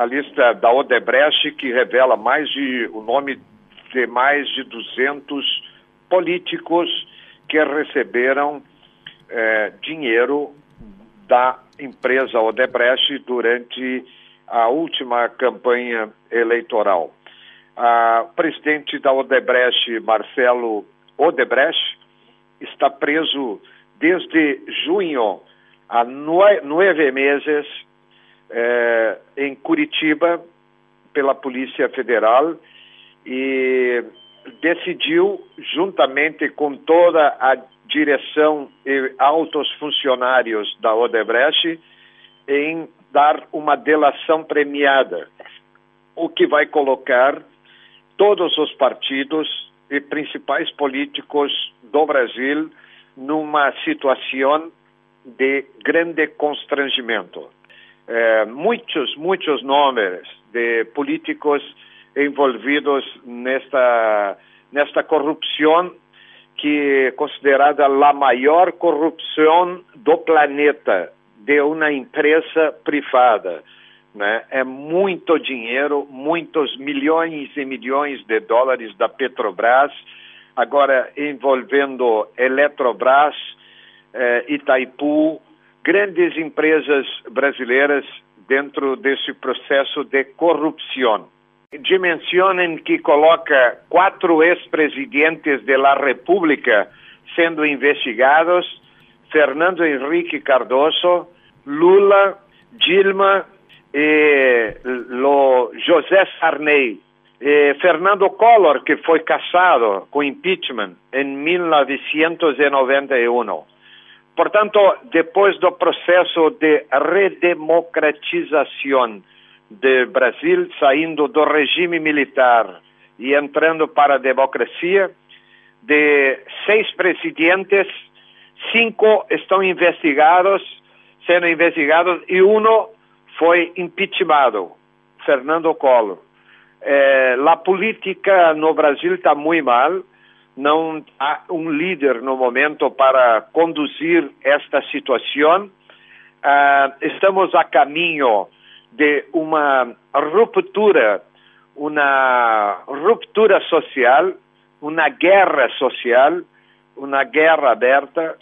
a lista da Odebrecht, que revela mais de o nome de mais de 200 políticos que receberam eh, dinheiro da empresa Odebrecht durante a última campanha eleitoral. O presidente da Odebrecht, Marcelo Odebrecht, está preso desde junho há nove meses eh, em Curitiba pela Polícia Federal e decidiu, juntamente com toda a direção e altos funcionários da Odebrecht, em dar uma delação premiada, o que vai colocar todos os partidos e principais políticos do Brasil numa situação de grande constrangimento. É, muitos, muitos nomes de políticos envolvidos nesta, nesta corrupção que é considerada a maior corrupção do planeta de uma empresa privada. Né? É muito dinheiro, muitos milhões e milhões de dólares da Petrobras, agora envolvendo Eletrobras, eh, Itaipu, grandes empresas brasileiras dentro desse processo de corrupção. Dimensionem que coloca quatro ex-presidentes da República sendo investigados, Fernando Henrique Cardoso, Lula, Dilma e lo José Sarney. Fernando Collor, que foi caçado com impeachment em 1991. Portanto, depois do processo de redemocratização do Brasil, saindo do regime militar e entrando para a democracia, de seis presidentes, cinco estão investigados, sendo investigados, e um foi impeachmentado, Fernando Collor. Eh, a política no Brasil está muito mal, não há um líder no momento para conduzir esta situação. Uh, estamos a caminho de uma ruptura, uma ruptura social, uma guerra social, uma guerra aberta